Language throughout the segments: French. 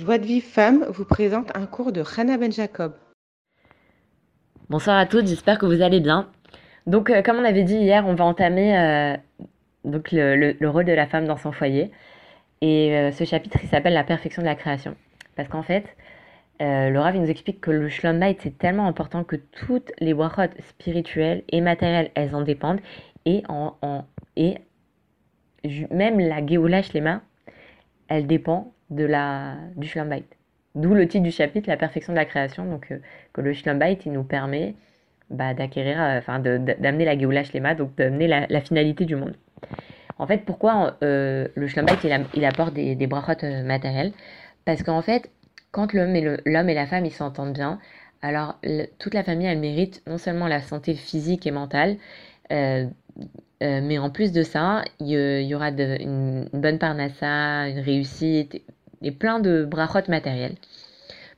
Joie de Vive Femme vous présente un cours de Hannah Ben Jacob. Bonsoir à toutes, j'espère que vous allez bien. Donc, euh, comme on avait dit hier, on va entamer euh, donc le, le- le rôle de la femme dans son foyer. Et euh, ce chapitre, il s'appelle La perfection de la création. Parce qu'en fait, il nous explique que le Bayit, c'est tellement important que toutes les brachot spirituelles et matérielles, elles en dépendent. Et, en, en- et même la Géoula Shlema, elle dépend de la, du Bayit. D'où le titre du chapitre, La perfection de la création. Donc, euh, que le Bayit, il nous permet bah, d'acquérir, euh, enfin, d'amener la Géoula Shlema, donc d'amener la, finalité du monde. En fait, pourquoi euh, le Bayit, il, apporte des, des matérielles Parce qu'en fait, quand l'homme et, et la femme, ils s'entendent bien, alors toute la famille, elle mérite non seulement la santé physique et mentale, mais en plus de ça, il y, aura une, une bonne parnassa, une réussite et, plein de brachot matériels.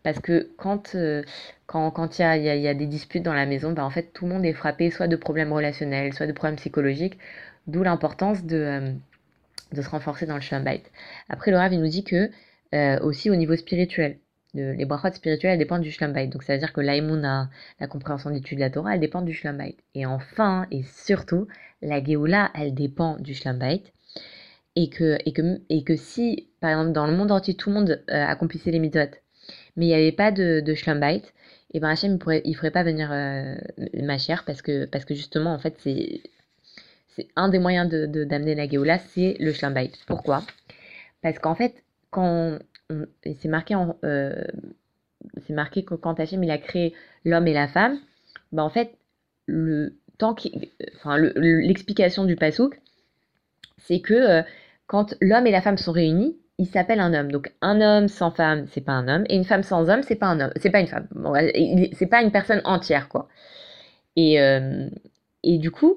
Parce que quand euh, quand, il y a, y a- des disputes dans la maison, bah, en fait, tout le monde est frappé soit de problèmes relationnels, soit de problèmes psychologiques, d'où l'importance de, euh, de se renforcer dans le Bayit. Après, le Rav, il nous dit que euh, aussi au niveau spirituel, les brachot spirituelles elles dépendent du Shalom Bayit. Donc, ça veut dire que l'aïmouna, la compréhension d'étude de la Torah, elle dépend du Shalom Bayit. Et enfin, et surtout, la Géoula, elle dépend du Shalom Bayit. Et que, et, que, et que si, par exemple, dans le monde entier, tout le monde euh, accomplissait les mitzvot, mais il n'y avait pas de, de Shalom Bayit, et ben Hachem, il il ferait pas venir euh, ma chère parce que, parce que justement, en fait, c'est, un des moyens de, de- d'amener la Géoula, c'est le Shalom Bayit. Pourquoi? Parce qu'en fait, quand c'est marqué, euh, marqué que quand Hachem il a créé l'homme et la femme, ben en fait, le qui, enfin, le- le- l'explication du pasouk, c'est que euh, quand l'homme et la femme sont réunis, ils s'appellent un homme. Donc un homme sans femme, c'est pas un homme, et une femme sans homme, c'est pas un homme, c'est pas une femme. Bon, il- c'est pas une personne entière, quoi. Et, euh, et du coup,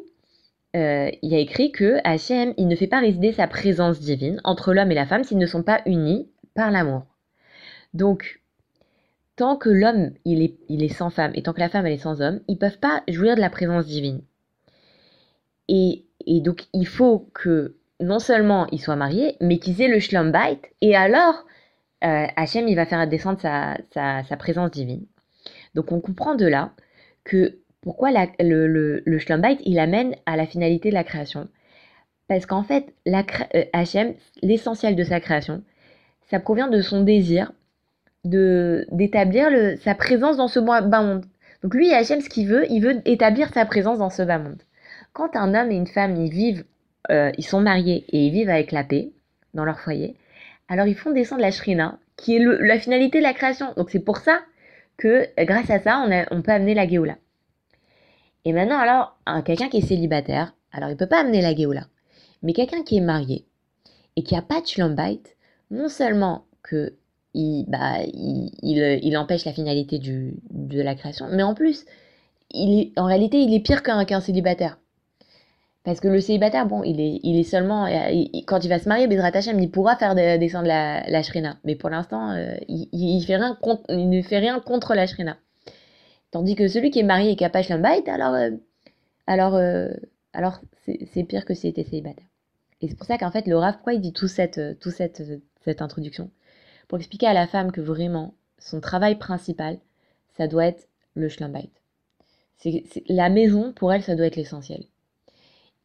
euh, il y a écrit que Hachem, il ne fait pas résider sa présence divine entre l'homme et la femme s'ils ne sont pas unis par l'amour. Donc, tant que l'homme, il est, il est sans femme, et tant que la femme, elle est sans homme, ils peuvent pas jouir de la présence divine. Et, et donc, il faut que non seulement ils soient mariés, mais qu'ils aient le shlom bayit, et alors, euh, Hachem, il va faire descendre sa, sa, présence divine. Donc, on comprend de là que pourquoi le, le, il amène à la finalité de la création. Parce qu'en fait, la, euh, Hachem, l'essentiel de sa création, ça provient de son désir de d'établir sa présence dans ce bas monde. Donc lui, Hachem, ce qu'il veut, il veut établir sa présence dans ce bas monde. Quand un homme et une femme, ils vivent, euh, ils sont mariés et ils vivent avec la paix dans leur foyer, alors ils font descendre la shrina, qui est la finalité de la création. Donc c'est pour ça que grâce à ça, on, peut amener la Géoula. Et maintenant, alors, un- quelqu'un qui est célibataire, alors il peut pas amener la Géoula. Mais quelqu'un qui est marié et qui a pas de shalom bayit, non seulement que il, bah, empêche la finalité de la création, mais en plus, en réalité, il est pire qu'un qu'un célibataire. Parce que le célibataire, bon, il est, il est seulement. euh, quand il va se marier, Bezrat il pourra faire de- descendre la, la shrina. Mais pour l'instant, euh, il, ne fait rien contre la shrina. Tandis que celui qui est marié et qui a pas Shalom Bayit, alors, euh, alors, alors c'est pire que s'il était célibataire. Et c'est pour ça qu'en fait, le Rav, pourquoi il dit tout cette, tout cette, cette introduction? Pour expliquer à la femme que vraiment, son travail principal, ça doit être le c'est- la maison, pour elle, ça doit être l'essentiel.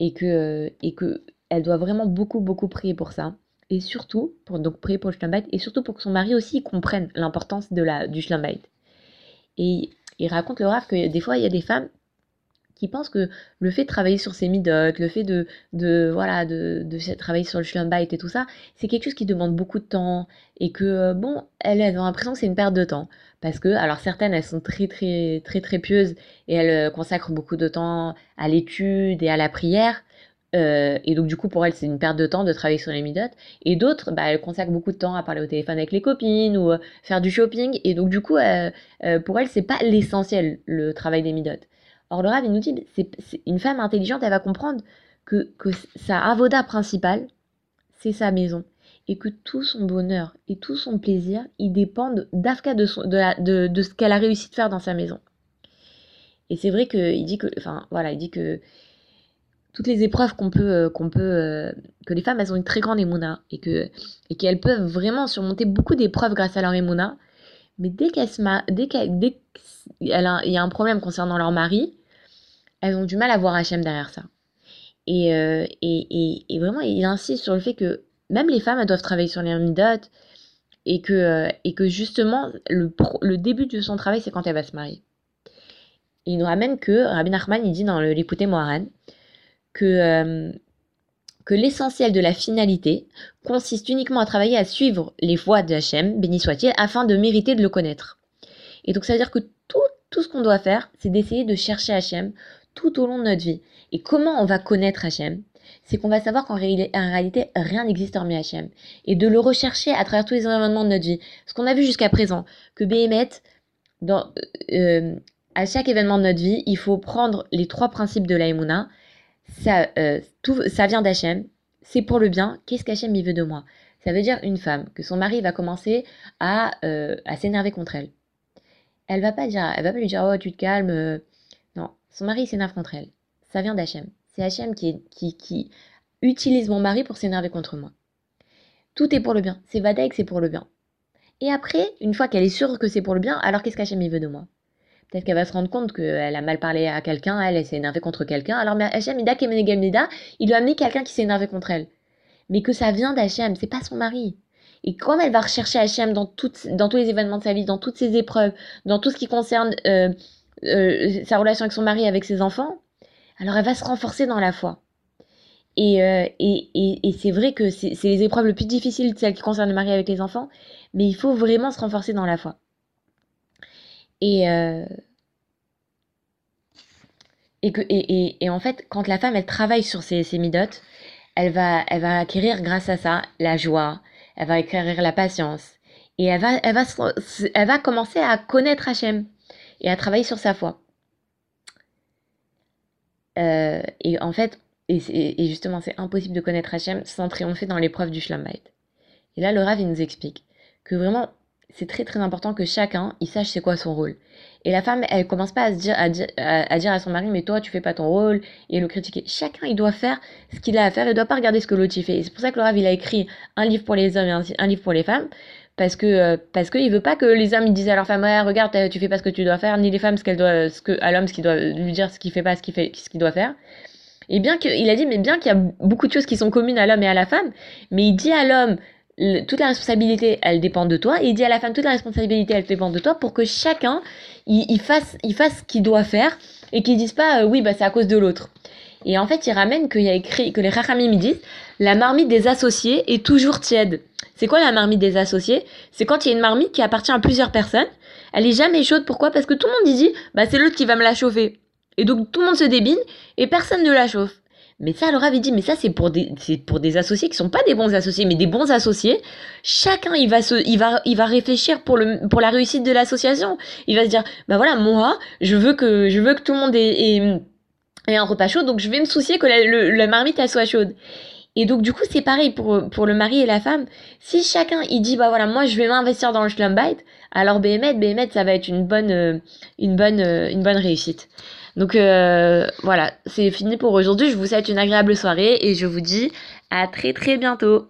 Et que, euh, et que elle doit vraiment beaucoup, beaucoup prier pour ça. Et surtout, pour donc prier pour le et surtout pour que son mari aussi comprenne l'importance de la, du Bayit. Et il raconte le Rav que des fois, il y a des femmes qui pensent que le fait de travailler sur ses midotes, le fait de, de voilà de, de travailler sur le bayit et tout ça, c'est quelque chose qui demande beaucoup de temps et que euh, bon, elles, elles ont l'impression que c'est une perte de temps. Parce que alors certaines elles sont très très très très pieuses et elles euh, consacrent beaucoup de temps à l'étude et à la prière. Euh, et donc du coup pour elles c'est une perte de temps de travailler sur les midotes. Et d'autres bah, elles consacrent beaucoup de temps à parler au téléphone avec les copines ou faire du shopping. Et donc du coup pour elles c'est pas l'essentiel le travail des midotes Or, le Rav, il nous dit, c'est, une femme intelligente, elle va comprendre que, que sa avoda principale, c'est sa maison. Et que tout son bonheur et tout son plaisir, ils dépendent d'Afka de, de, de, ce qu'elle a réussi de faire dans sa maison. Et c'est vrai qu'il dit que, enfin, voilà, il dit que toutes les épreuves qu'on peut, euh, qu'on peut, euh, que les femmes, elles ont une très grande émouna et que, et qu'elles peuvent vraiment surmonter beaucoup d'épreuves grâce à leur émouna. Mais dès se dès qu'elles, dès qu'il y a un problème concernant leur mari, elles ont du mal à voir Hachem derrière ça. Et, euh, et, et, et, vraiment, il insiste sur le fait que même les femmes, elles doivent travailler sur les midot et que, et que justement, le, le début de son travail, c'est quand elle va se marier. Il nous ramène que Rabbi Nachman, il dit dans l'écouter Moharan, que, euh, que l'essentiel de la finalité consiste uniquement à travailler à suivre les voies de Hachem, béni soit-il, afin de mériter de le connaître. Et donc ça veut dire que tout, tout ce qu'on doit faire, c'est d'essayer de chercher Hachem tout au long de notre vie. Et comment on va connaître Hachem? C'est qu'on va savoir qu'en réalité, rien n'existe hormis Hachem. Et de le rechercher à travers tous les événements de notre vie. Ce qu'on a vu jusqu'à présent, que Béhémet, dans, euh, à chaque événement de notre vie, il faut prendre les trois principes de l'Aïmouna, ça, euh, tout, ça vient d'Hachem, c'est pour le bien, qu'est-ce qu'Hachem veut de moi? Ça veut dire une femme, que son mari va commencer à, euh, à s'énerver contre elle. Elle va pas dire, elle va pas lui dire, oh tu te calmes. Son mari s'énerve contre elle. Ça vient d'Hachem. C'est Hachem qui, utilise mon mari pour s'énerver contre moi. Tout est pour le bien. C'est Vadaïk, c'est pour le bien. Et après, une fois qu'elle est sûre que c'est pour le bien, alors qu'est-ce qu'Hachem veut de moi? Peut-être qu'elle va se rendre compte qu'elle a mal parlé à quelqu'un, elle, s'est énervée contre quelqu'un. Alors, Hachem, il lui a quelqu'un qui s'est énervé contre elle. Mais que ça vient d'Hachem, c'est pas son mari. Et comme elle va rechercher Hachem dans, dans tous les événements de sa vie, dans toutes ses épreuves, dans tout ce qui concerne euh, euh, sa relation avec son mari, avec ses enfants, alors elle va se renforcer dans la foi. Et, euh, et, et, c'est vrai que c'est les épreuves les plus difficiles, celles qui concernent le mari avec les enfants, mais il faut vraiment se renforcer dans la foi. Et, euh, et, que, et, et, en fait, quand la femme, elle travaille sur ses, ses midotes, elle va, elle va acquérir grâce à ça la joie, elle va acquérir la patience, et elle va, elle va, elle va commencer à connaître Hachem et à travailler sur sa foi. Euh, et en fait, et, justement, c'est impossible de connaître Hachem sans triompher dans l'épreuve du Shlambait. Et là, le Rav, il nous explique que vraiment, c'est très très important que chacun il sache c'est quoi son rôle. Et la femme, elle commence pas à dire à, à, dire à son mari mais toi tu fais pas ton rôle et le critiquer. Chacun il doit faire ce qu'il a à faire, il doit pas regarder ce que l'autre fait. Et c'est pour ça que le Rav il a écrit un livre pour les hommes et un, livre pour les femmes parce que euh, parce qu'il veut pas que les hommes disent à leur femme regarde tu fais pas ce que tu dois faire ni les femmes ce qu'elles doivent ce que à l'homme ce qu'il doit lui dire ce qu'il fait pas ce qu'il fait ce qu'il doit faire. Et bien qu'il a dit mais bien qu'il y a beaucoup de choses qui sont communes à l'homme et à la femme, mais il dit à l'homme toute la responsabilité, elle dépend de toi. Et il dit à la femme, toute la responsabilité, elle dépend de toi pour que chacun, il, fasse, il fasse ce qu'il doit faire et qu'il dise pas, euh, oui, bah, c'est à cause de l'autre. Et en fait, il ramène qu'il a écrit, que les Rachamim disent, la marmite des associés est toujours tiède. C'est quoi la marmite des associés? C'est quand il y a une marmite qui appartient à plusieurs personnes. Elle est jamais chaude. Pourquoi? Parce que tout le monde dit, bah, c'est l'autre qui va me la chauffer. Et donc tout le monde se débine et personne ne la chauffe. Mais ça, Laura avait dit, mais ça, c'est pour des, c'est pour des associés qui sont pas des bons associés, mais des bons associés. Chacun, il va se, il va, il va réfléchir pour le, pour la réussite de l'association. Il va se dire, bah voilà, moi, je veux que, je veux que tout le monde ait, un repas chaud, donc je vais me soucier que la, la marmite, elle soit chaude. Et donc, du coup, c'est pareil pour, le mari et la femme. Si chacun, il dit, bah voilà, moi, je vais m'investir dans le schlumbite, alors BMED, BMED, ça va être une bonne, euh, une bonne, euh, une bonne réussite. Donc euh, voilà, c'est fini pour aujourd'hui. Je vous souhaite une agréable soirée et je vous dis à très très bientôt.